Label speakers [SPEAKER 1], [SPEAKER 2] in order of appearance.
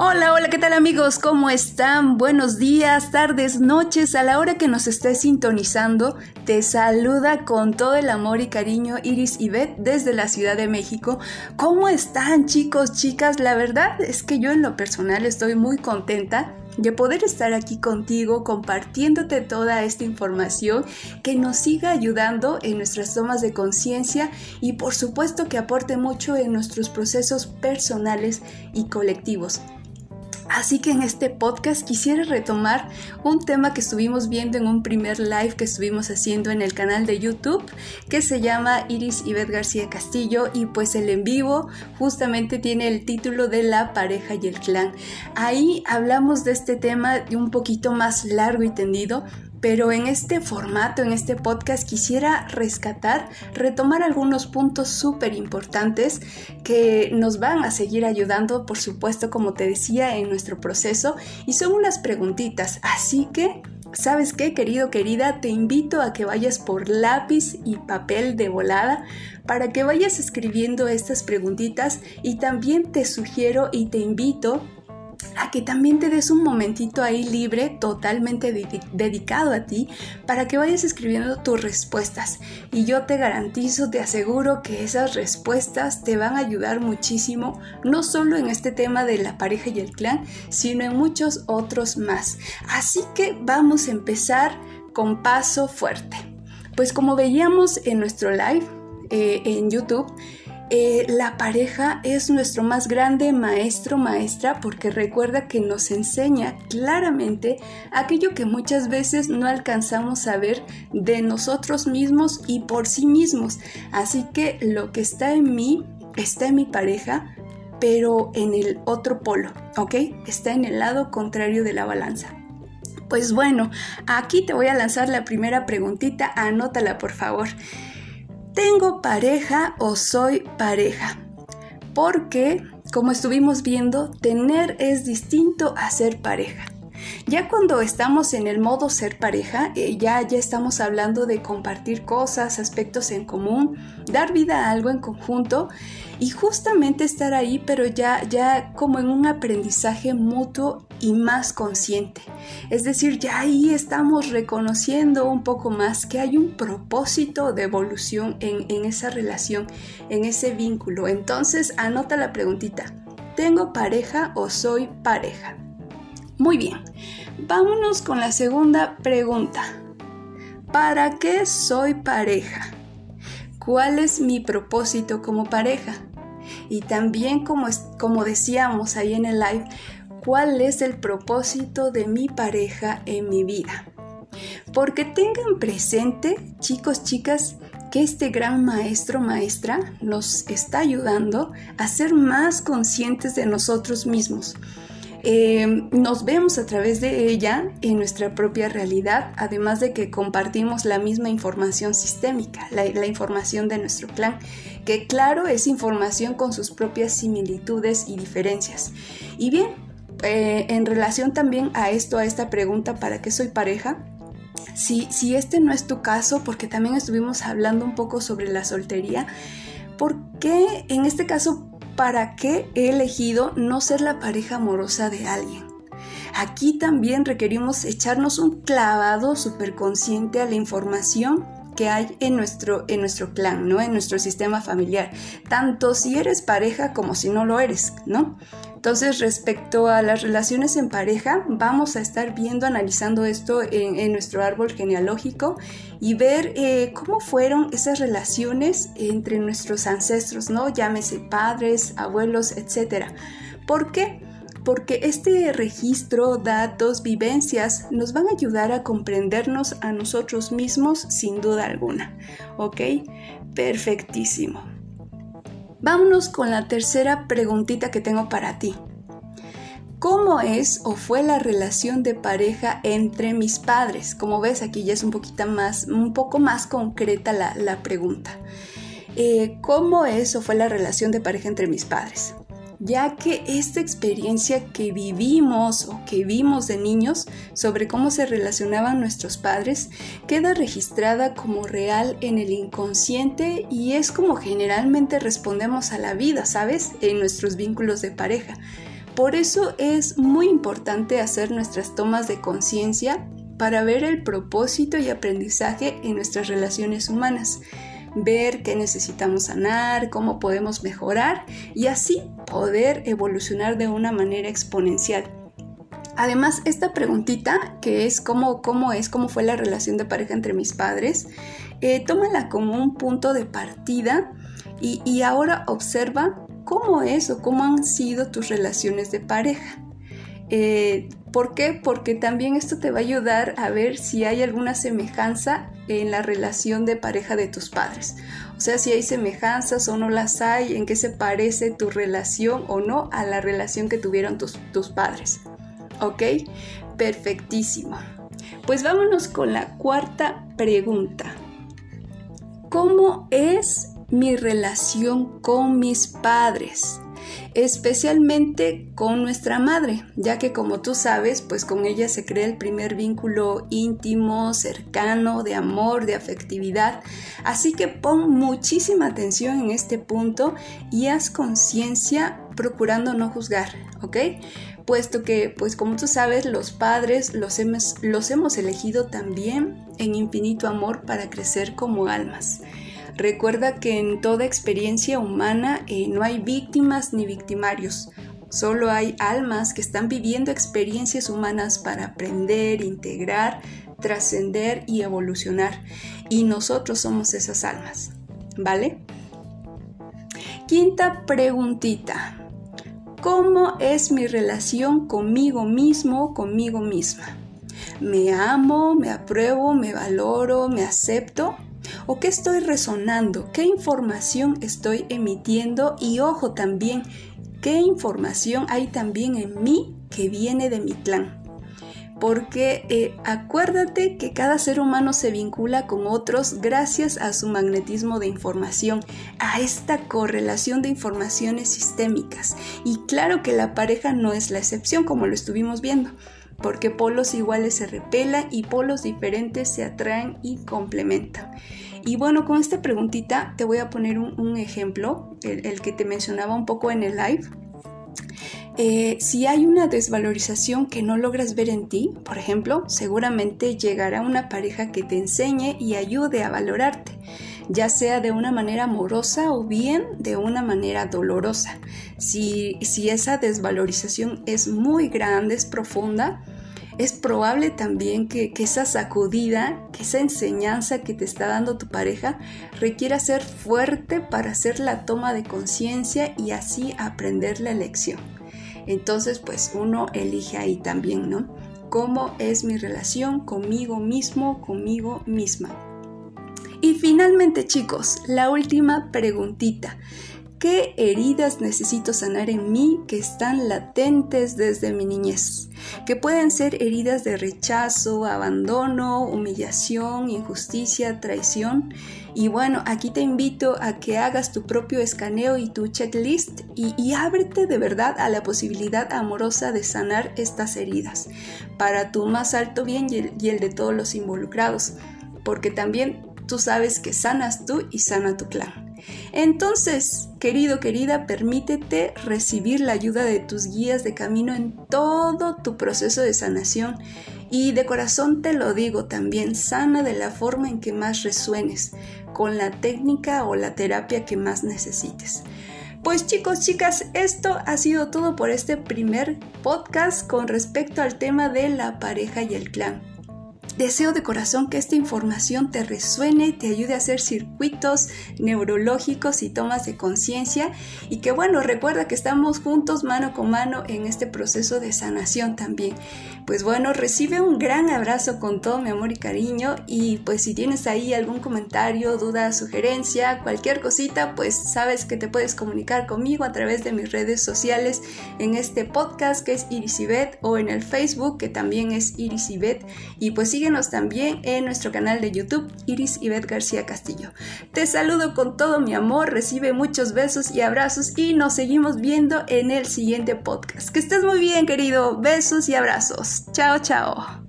[SPEAKER 1] Hola, hola, ¿qué tal amigos? ¿Cómo están? Buenos días, tardes, noches, a la hora que nos estés sintonizando. Te saluda con todo el amor y cariño Iris y Beth desde la Ciudad de México. ¿Cómo están chicos, chicas? La verdad es que yo en lo personal estoy muy contenta de poder estar aquí contigo compartiéndote toda esta información que nos siga ayudando en nuestras tomas de conciencia y por supuesto que aporte mucho en nuestros procesos personales y colectivos. Así que en este podcast quisiera retomar un tema que estuvimos viendo en un primer live que estuvimos haciendo en el canal de YouTube que se llama Iris Ivette García Castillo y pues el en vivo justamente tiene el título de la pareja y el clan. Ahí hablamos de este tema de un poquito más largo y tendido pero en este formato, en este podcast, quisiera rescatar, retomar algunos puntos súper importantes que nos van a seguir ayudando, por supuesto, como te decía, en nuestro proceso. Y son unas preguntitas. Así que, ¿sabes qué, querido, querida? Te invito a que vayas por lápiz y papel de volada para que vayas escribiendo estas preguntitas y también te sugiero y te invito a que también te des un momentito ahí libre, totalmente dedicado a ti, para que vayas escribiendo tus respuestas. Y yo te garantizo, te aseguro que esas respuestas te van a ayudar muchísimo, no solo en este tema de la pareja y el clan, sino en muchos otros más. Así que vamos a empezar con paso fuerte. Pues como veíamos en nuestro live eh, en YouTube, eh, la pareja es nuestro más grande maestro, maestra, porque recuerda que nos enseña claramente aquello que muchas veces no alcanzamos a ver de nosotros mismos y por sí mismos. Así que lo que está en mí está en mi pareja, pero en el otro polo, ¿ok? Está en el lado contrario de la balanza. Pues bueno, aquí te voy a lanzar la primera preguntita, anótala por favor. ¿Tengo pareja o soy pareja? Porque, como estuvimos viendo, tener es distinto a ser pareja. Ya cuando estamos en el modo ser pareja, eh, ya, ya estamos hablando de compartir cosas, aspectos en común, dar vida a algo en conjunto y justamente estar ahí, pero ya, ya como en un aprendizaje mutuo y más consciente. Es decir, ya ahí estamos reconociendo un poco más que hay un propósito de evolución en, en esa relación, en ese vínculo. Entonces, anota la preguntita. ¿Tengo pareja o soy pareja? Muy bien, vámonos con la segunda pregunta. ¿Para qué soy pareja? ¿Cuál es mi propósito como pareja? Y también, como, como decíamos ahí en el live, ¿cuál es el propósito de mi pareja en mi vida? Porque tengan presente, chicos, chicas, que este gran maestro, maestra, nos está ayudando a ser más conscientes de nosotros mismos eh, nos vemos a través de ella en nuestra propia realidad, además de que compartimos la misma información sistémica, la, información de nuestro clan, que claro es información con sus propias similitudes y diferencias. Y bien, eh, en relación también a esto, a esta pregunta, ¿para qué soy pareja? Si, si este no es tu caso, porque también estuvimos hablando un poco sobre la soltería, ¿por qué en este caso para qué he elegido no ser la pareja amorosa de alguien. Aquí también requerimos echarnos un clavado súper consciente a la información hay en nuestro, en nuestro clan, ¿no? En nuestro sistema familiar, tanto si eres pareja como si no lo eres, ¿no? Entonces, respecto a las relaciones en pareja, vamos a estar viendo, analizando esto en, nuestro árbol genealógico y ver eh, cómo fueron esas relaciones entre nuestros ancestros, ¿no? Llámese padres, abuelos, etc. ¿Por qué? Porque este registro, datos, vivencias nos van a ayudar a comprendernos a nosotros mismos sin duda alguna. ¿Ok? Perfectísimo. Vámonos con la tercera preguntita que tengo para ti. ¿Cómo es o fue la relación de pareja entre mis padres? Como ves, aquí ya es un poquito más, un poco más concreta la, pregunta. Eh, ¿Cómo es o fue la relación de pareja entre mis padres? Ya que esta experiencia que vivimos o que vimos de niños sobre cómo se relacionaban nuestros padres queda registrada como real en el inconsciente y es como generalmente respondemos a la vida, ¿sabes? En nuestros vínculos de pareja. Por eso es muy importante hacer nuestras tomas de conciencia para ver el propósito y aprendizaje en nuestras relaciones humanas ver qué necesitamos sanar, cómo podemos mejorar y así poder evolucionar de una manera exponencial. Además, esta preguntita, que es cómo, cómo es, cómo fue la relación de pareja entre mis padres, eh, tómala como un punto de partida y, ahora observa cómo es o cómo han sido tus relaciones de pareja. Eh, ¿Por qué? Porque también esto te va a ayudar a ver si hay alguna semejanza en la relación de pareja de tus padres. O sea, si hay semejanzas o no las hay, en qué se parece tu relación o no a la relación que tuvieron tus, tus padres. ¿Ok? Perfectísimo. Pues vámonos con la cuarta pregunta. ¿Cómo es mi relación con mis padres? Especialmente con nuestra madre, ya que como tú sabes, pues con ella se crea el primer vínculo íntimo, cercano, de amor, de afectividad. Así que pon muchísima atención en este punto y haz conciencia procurando no juzgar, ¿ok? Puesto que, pues como tú sabes, los padres los hemos, los hemos elegido también en infinito amor para crecer como almas. Recuerda que en toda experiencia humana eh, no hay víctimas ni victimarios, solo hay almas que están viviendo experiencias humanas para aprender, integrar, trascender y evolucionar. Y nosotros somos esas almas, ¿vale? Quinta preguntita. ¿Cómo es mi relación conmigo mismo, conmigo misma? ¿Me amo, me apruebo, me valoro, me acepto? ¿O qué estoy resonando? ¿Qué información estoy emitiendo? Y ojo también, ¿qué información hay también en mí que viene de mi clan? Porque eh, acuérdate que cada ser humano se vincula con otros gracias a su magnetismo de información, a esta correlación de informaciones sistémicas. Y claro que la pareja no es la excepción, como lo estuvimos viendo porque polos iguales se repelan y polos diferentes se atraen y complementan. Y bueno, con esta preguntita te voy a poner un, ejemplo, el, que te mencionaba un poco en el live. Eh, si hay una desvalorización que no logras ver en ti, por ejemplo, seguramente llegará una pareja que te enseñe y ayude a valorarte, ya sea de una manera amorosa o bien de una manera dolorosa. Si, si esa desvalorización es muy grande, es profunda, es probable también que, esa sacudida, que esa enseñanza que te está dando tu pareja requiera ser fuerte para hacer la toma de conciencia y así aprender la lección. Entonces, pues uno elige ahí también, ¿no? ¿Cómo es mi relación conmigo mismo, conmigo misma? Y finalmente, chicos, la última preguntita. ¿Qué heridas necesito sanar en mí que están latentes desde mi niñez? Que pueden ser heridas de rechazo, abandono, humillación, injusticia, traición. Y bueno, aquí te invito a que hagas tu propio escaneo y tu checklist y, ábrete de verdad a la posibilidad amorosa de sanar estas heridas para tu más alto bien y el de todos los involucrados. Porque también tú sabes que sanas tú y sana tu clan. Entonces, querido, querida, permítete recibir la ayuda de tus guías de camino en todo tu proceso de sanación. Y de corazón te lo digo también, sana de la forma en que más resuenes, con la técnica o la terapia que más necesites. Pues chicos, chicas, esto ha sido todo por este primer podcast con respecto al tema de la pareja y el clan. Deseo de corazón que esta información te resuene, te ayude a hacer circuitos neurológicos y tomas de conciencia. Y que bueno, recuerda que estamos juntos mano con mano en este proceso de sanación también. Pues bueno, recibe un gran abrazo con todo mi amor y cariño. Y pues si tienes ahí algún comentario, duda, sugerencia, cualquier cosita, pues sabes que te puedes comunicar conmigo a través de mis redes sociales en este podcast que es Irisibet o en el Facebook que también es Irisibet. Y pues sigue también en nuestro canal de YouTube Iris Ivette García Castillo. Te saludo con todo mi amor, recibe muchos besos y abrazos y nos seguimos viendo en el siguiente podcast. Que estés muy bien, querido. Besos y abrazos. Chao, chao.